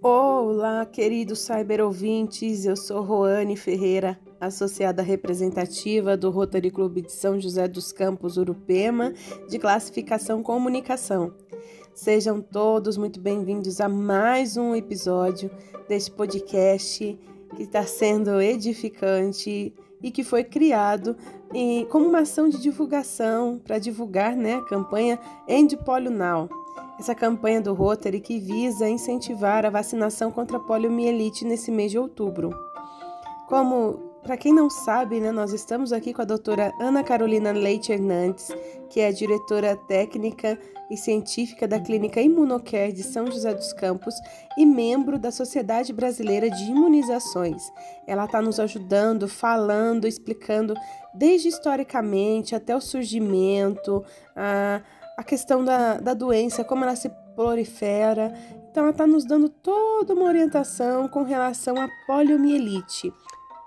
Olá, queridos cyber ouvintes. Eu sou Roane Ferreira, associada representativa do Rotary Clube de São José dos Campos Urupema, de classificação comunicação. Sejam todos muito bem-vindos a mais um episódio deste podcast que está sendo edificante e que foi criado como uma ação de divulgação para divulgar né, a campanha End Polio Now essa campanha do Rotary que visa incentivar a vacinação contra a poliomielite nesse mês de outubro. Como para quem não sabe, né, nós estamos aqui com a doutora Ana Carolina Leite Hernandes, que é diretora técnica e científica da Clínica Imunocare de São José dos Campos e membro da Sociedade Brasileira de Imunizações. Ela está nos ajudando, falando, explicando desde historicamente até o surgimento, a a questão da, da doença, como ela se prolifera. Então, ela está nos dando toda uma orientação com relação à poliomielite.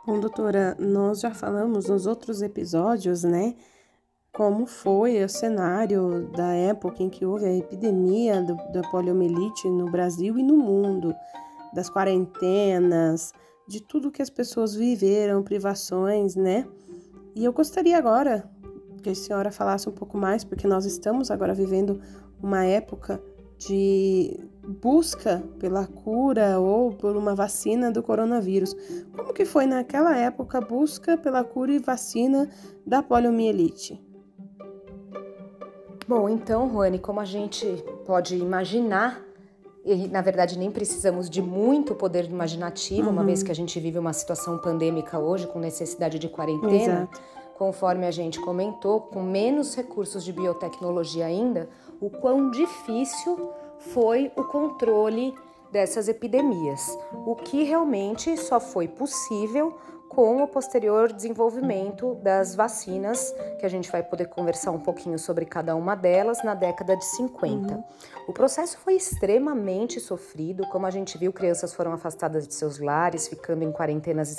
Bom, doutora, nós já falamos nos outros episódios, né? Como foi o cenário da época em que houve a epidemia do, da poliomielite no Brasil e no mundo, das quarentenas, de tudo que as pessoas viveram, privações, né? E eu gostaria agora que a senhora falasse um pouco mais, porque nós estamos agora vivendo uma época de busca pela cura ou por uma vacina do coronavírus. Como que foi naquela época a busca pela cura e vacina da poliomielite? Bom, então, Juane, como a gente pode imaginar, e na verdade nem precisamos de muito poder imaginativo, uhum. uma vez que a gente vive uma situação pandêmica hoje com necessidade de quarentena. Exato conforme a gente comentou, com menos recursos de biotecnologia ainda, o quão difícil foi o controle dessas epidemias, o que realmente só foi possível com o posterior desenvolvimento das vacinas, que a gente vai poder conversar um pouquinho sobre cada uma delas na década de 50. Uhum. O processo foi extremamente sofrido, como a gente viu, crianças foram afastadas de seus lares, ficando em quarentenas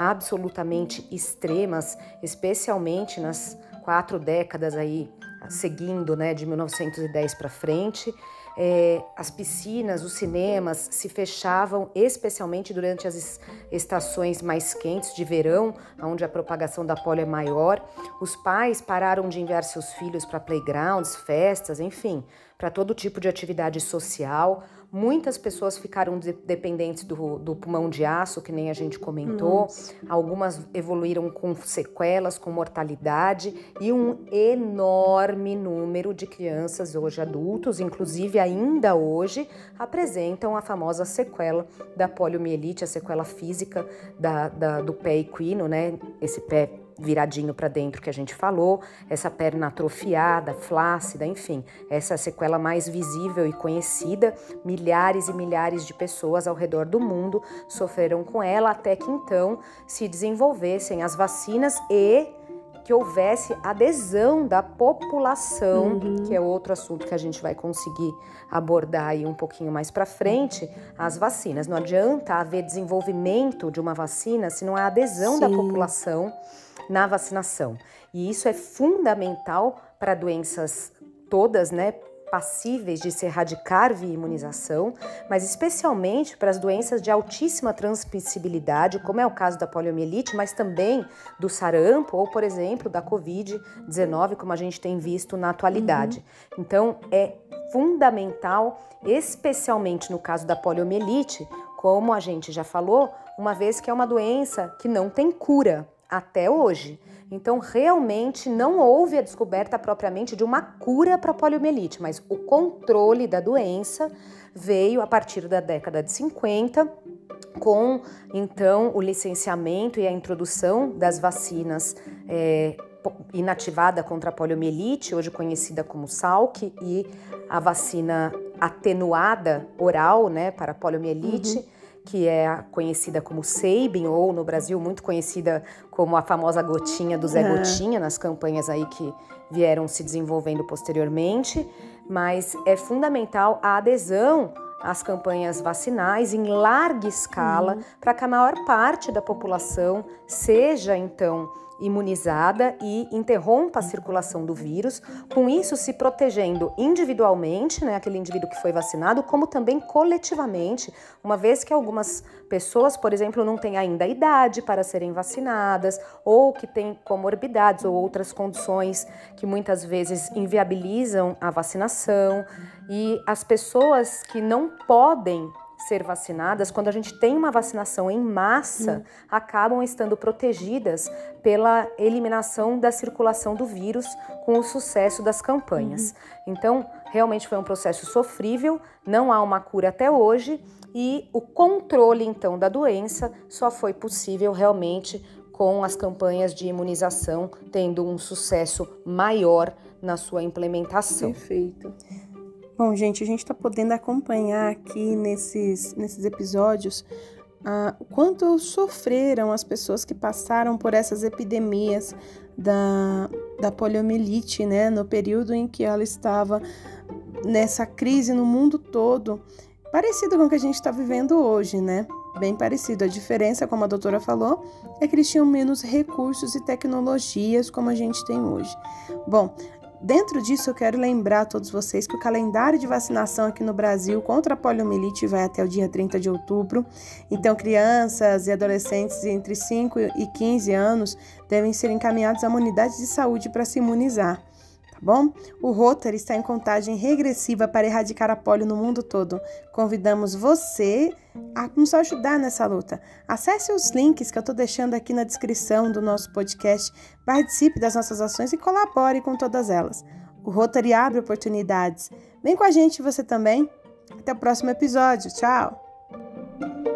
absolutamente extremas, especialmente nas quatro décadas aí seguindo, né, de 1910 para frente. É, as piscinas, os cinemas se fechavam, especialmente durante as estações mais quentes de verão, onde a propagação da polio é maior. Os pais pararam de enviar seus filhos para playgrounds, festas, enfim, para todo tipo de atividade social. Muitas pessoas ficaram de, dependentes do, do, pulmão de aço, que nem a gente comentou. Nossa. Algumas evoluíram com sequelas, com mortalidade e um enorme número de crianças, hoje adultos, inclusive ainda hoje, apresentam a famosa sequela da poliomielite, a sequela física da, da, do pé equino, né? Esse pé viradinho para dentro que a gente falou, essa perna atrofiada, flácida, enfim, essa sequela mais visível e conhecida. Milhares e milhares de pessoas ao redor do mundo sofreram com ela até que então se desenvolvessem as vacinas e que houvesse adesão da população, uhum. que é outro assunto que a gente vai conseguir abordar aí um pouquinho mais para frente, as vacinas. Não adianta haver desenvolvimento de uma vacina se não há adesão Sim. da população na vacinação. E isso é fundamental para doenças todas, né? passíveis de se erradicar via imunização, mas especialmente para as doenças de altíssima transmissibilidade, como é o caso da poliomielite, mas também do sarampo ou, por exemplo, da COVID-19, como a gente tem visto na atualidade. Uhum. Então, é fundamental, especialmente no caso da poliomielite, como a gente já falou, uma vez que é uma doença que não tem cura até hoje. Então, realmente não houve a descoberta propriamente de uma cura para a poliomielite, mas o controle da doença veio a partir da década de 50, com então o licenciamento e a introdução das vacinas é, inativada contra a poliomielite, hoje conhecida como Salk, e a vacina atenuada oral, né, para a poliomielite. Uhum que é conhecida como Sabin, ou no Brasil muito conhecida como a famosa gotinha do Zé Gotinha, nas campanhas aí que vieram se desenvolvendo posteriormente. Mas é fundamental a adesão às campanhas vacinais em larga escala uhum. para que a maior parte da população seja então imunizada e interrompa a circulação do vírus, com isso se protegendo individualmente, né, aquele indivíduo que foi vacinado, como também coletivamente, uma vez que algumas pessoas, por exemplo, não têm ainda idade para serem vacinadas, ou que têm comorbidades ou outras condições que muitas vezes inviabilizam a vacinação, e as pessoas que não podem ser vacinadas, quando a gente tem uma vacinação em massa, uhum. acabam estando protegidas pela eliminação da circulação do vírus com o sucesso das campanhas. Uhum. Então, realmente foi um processo sofrível, não há uma cura até hoje e o controle então da doença só foi possível realmente com as campanhas de imunização tendo um sucesso maior na sua implementação. Perfeito. Bom, gente, a gente está podendo acompanhar aqui nesses, nesses episódios ah, o quanto sofreram as pessoas que passaram por essas epidemias da, da poliomielite, né? No período em que ela estava nessa crise no mundo todo, parecido com o que a gente está vivendo hoje, né? Bem parecido. A diferença, como a doutora falou, é que eles tinham menos recursos e tecnologias como a gente tem hoje. Bom, Dentro disso, eu quero lembrar a todos vocês que o calendário de vacinação aqui no Brasil contra a poliomielite vai até o dia 30 de outubro. Então, crianças e adolescentes entre 5 e 15 anos devem ser encaminhados a uma unidade de saúde para se imunizar bom? O Rotary está em contagem regressiva para erradicar a polio no mundo todo. Convidamos você a nos ajudar nessa luta. Acesse os links que eu estou deixando aqui na descrição do nosso podcast, participe das nossas ações e colabore com todas elas. O Rotary abre oportunidades. Vem com a gente você também. Até o próximo episódio. Tchau!